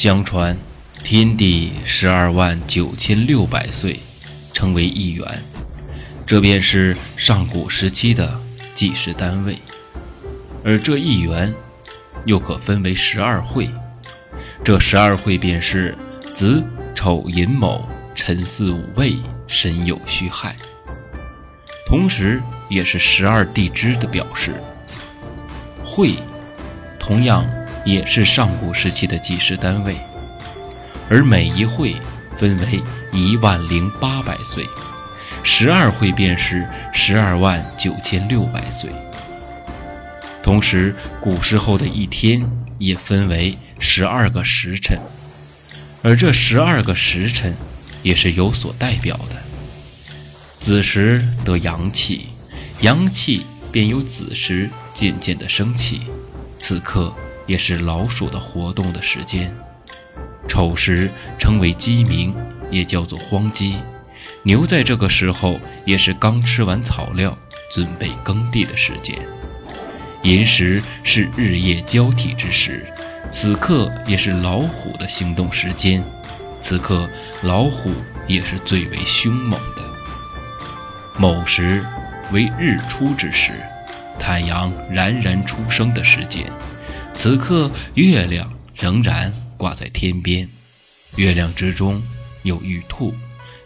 相传，天地十二万九千六百岁，称为一元，这便是上古时期的计时单位。而这一元，又可分为十二会，这十二会便是子、丑、寅、卯、辰、巳、午、未、申、酉、戌、亥，同时也是十二地支的表示。会，同样也是上古时期的计时单位，而每一会分为一万零八百岁，十二会便是十二万九千六百岁。同时，古时候的一天也分为十二个时辰，而这十二个时辰也是有所代表的。子时得阳气，阳气便由子时渐渐的升起，此刻也是老鼠的活动的时间。丑时称为鸡鸣，也叫做荒鸡，牛在这个时候也是刚吃完草料，准备耕地的时间。寅时是日夜交替之时，此刻也是老虎的行动时间，此刻老虎也是最为凶猛的。卯时为日出之时，太阳冉冉出生的时间，此刻月亮仍然挂在天边，月亮之中有玉兔，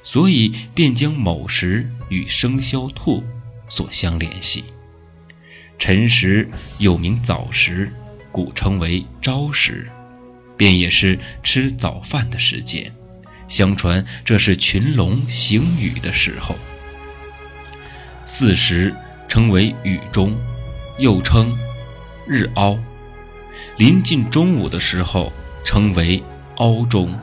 所以便将卯时与生肖兔所相联系。辰时又名早时，古称为朝时，便也是吃早饭的时间。相传这是群龙行雨的时候。巳时称为雨中，又称日凹。临近中午的时候称为凹中。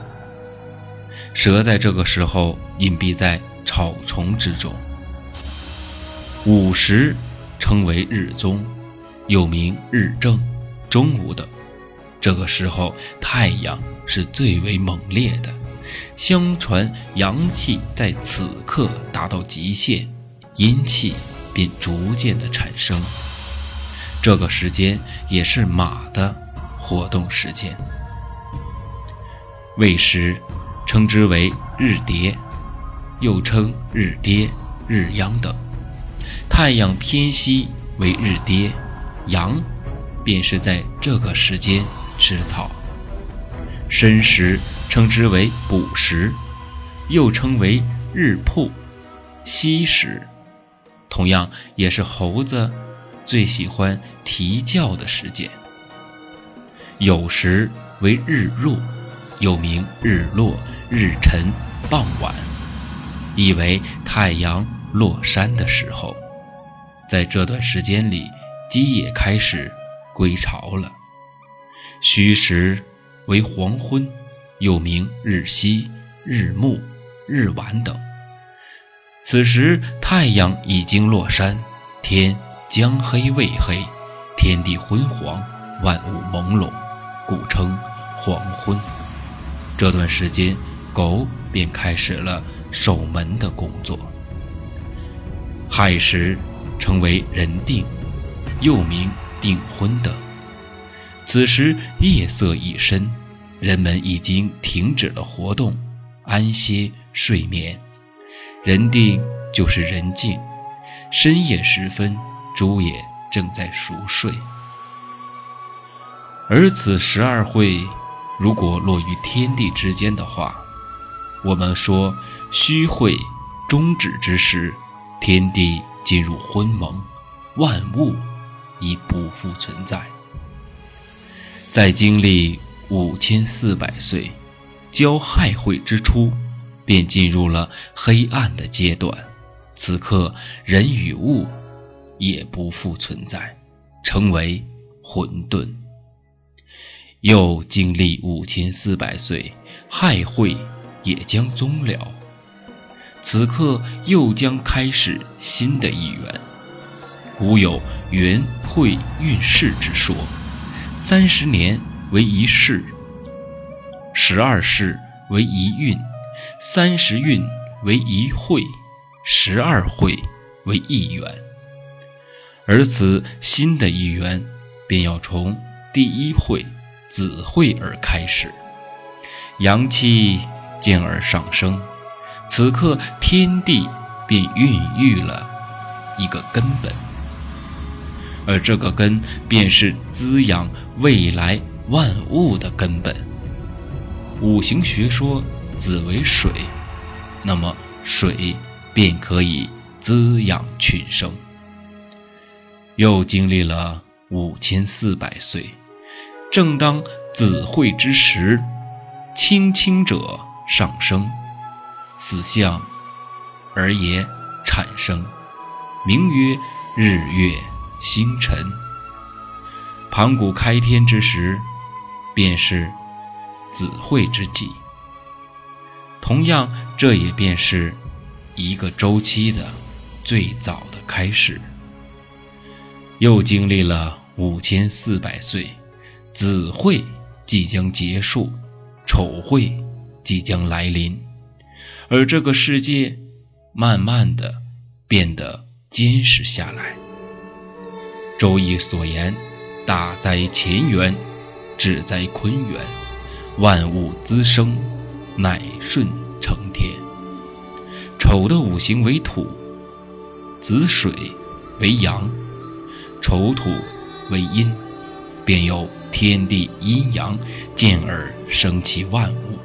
蛇在这个时候隐蔽在草丛之中。午时。称为日中，又名日正、中午等。这个时候太阳是最为猛烈的，相传阳气在此刻达到极限，阴气便逐渐的产生。这个时间也是马的活动时间。未时称之为日跌，又称日跌、日央等。太阳偏西为日跌，阳便是在这个时间吃草。申时称之为补时，又称为日曝。西时同样也是猴子最喜欢啼叫的时间。酉时为日入，又名日落、日沉、傍晚，意为太阳落山的时候。在这段时间里，鸡也开始归巢了。戌时为黄昏，又名日西、日暮、日晚等。此时太阳已经落山，天将黑未黑，天地昏黄，万物朦胧，故称黄昏。这段时间，狗便开始了守门的工作。亥时。称为人定，又名订婚的。此时夜色已深，人们已经停止了活动，安歇睡眠。人定就是人静，深夜时分，猪也正在熟睡。而此十二会，如果落于天地之间的话，我们说虚会终止之时，天地。进入昏蒙，万物已不复存在。在经历五千四百岁，交亥会之初，便进入了黑暗的阶段。此刻，人与物也不复存在，成为混沌。又经历五千四百岁，亥会也将终了。此刻又将开始新的一元。古有元会运势之说，三十年为一世，十二世为一运，三十运为一会，十二会为一元。而此新的一元，便要从第一会子会而开始，阳气进而上升，此刻天地便孕育了一个根本，而这个根便是滋养未来万物的根本。五行学说，子为水，那么水便可以滋养群生。又经历了五千四百岁，正当子会之时，青青者上升，四象而也产生，名曰日月星辰。盘古开天之时，便是。子会之际，同样，这也便是一个周期的最早的开始。又经历了五千四百岁，子会即将结束，丑会即将来临，而这个世界慢慢的变得坚实下来。周易所言：“大哉乾元，至哉坤元。”万物滋生，乃顺承天。丑的五行为土，子水为阳，丑土为阴，便有天地阴阳，进而生其万物。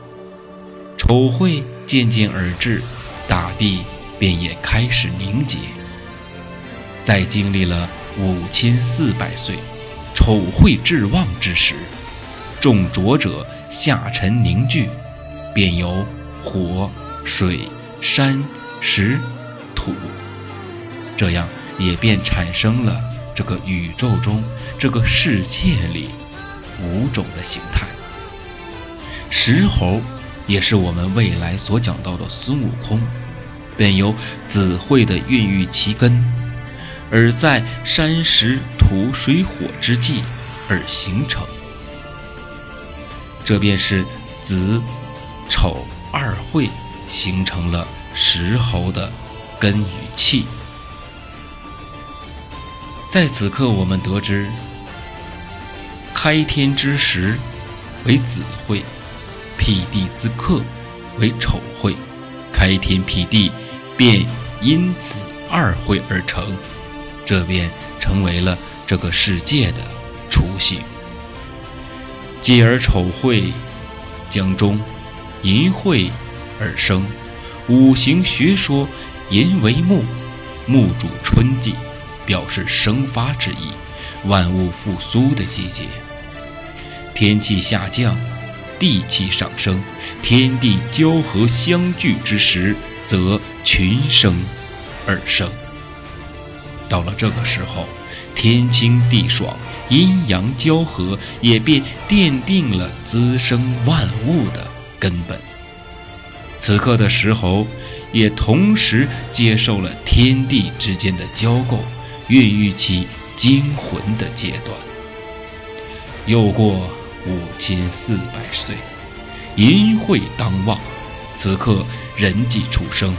丑会渐渐而至，大地便也开始凝结。在经历了五千四百岁，丑会至旺之时，众浊者。下沉凝聚，便有火、水、山、石、土，这样也便产生了这个宇宙中、这个世界里五种的形态。石猴也是我们未来所讲到的孙悟空，便由子会的孕育其根，而在山石土水火之际而形成。这便是子、丑二会形成了石猴的根与气。在此刻，我们得知，开天之时为子会，辟地之刻为丑会，开天辟地便因此二会而成，这便成为了这个世界的雏形。继而丑会将终，寅会而生。五行学说，寅为木，木主春季，表示生发之意，万物复苏的季节。天气下降，地气上升，天地交合相聚之时，则群生而生。到了这个时候。天清地爽，阴阳交合，也便奠定了滋生万物的根本。此刻的石猴，也同时接受了天地之间的交媾，孕育起精魂的阶段。又过五千四百岁，淫会当旺，此刻人际出生，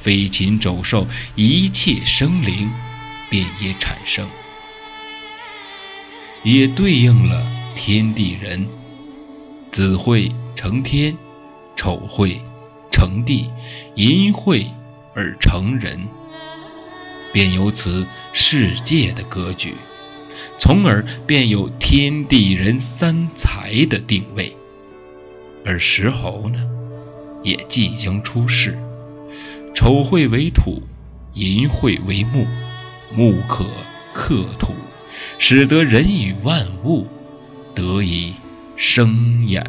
飞禽走兽一切生灵便也产生。也对应了天地人，子会成天，丑会成地，寅会而成人，便由此世界的格局，从而便有天地人三才的定位。而石猴呢，也即将出世，丑会为土，寅会为木，木可克土。使得人与万物得以生衍。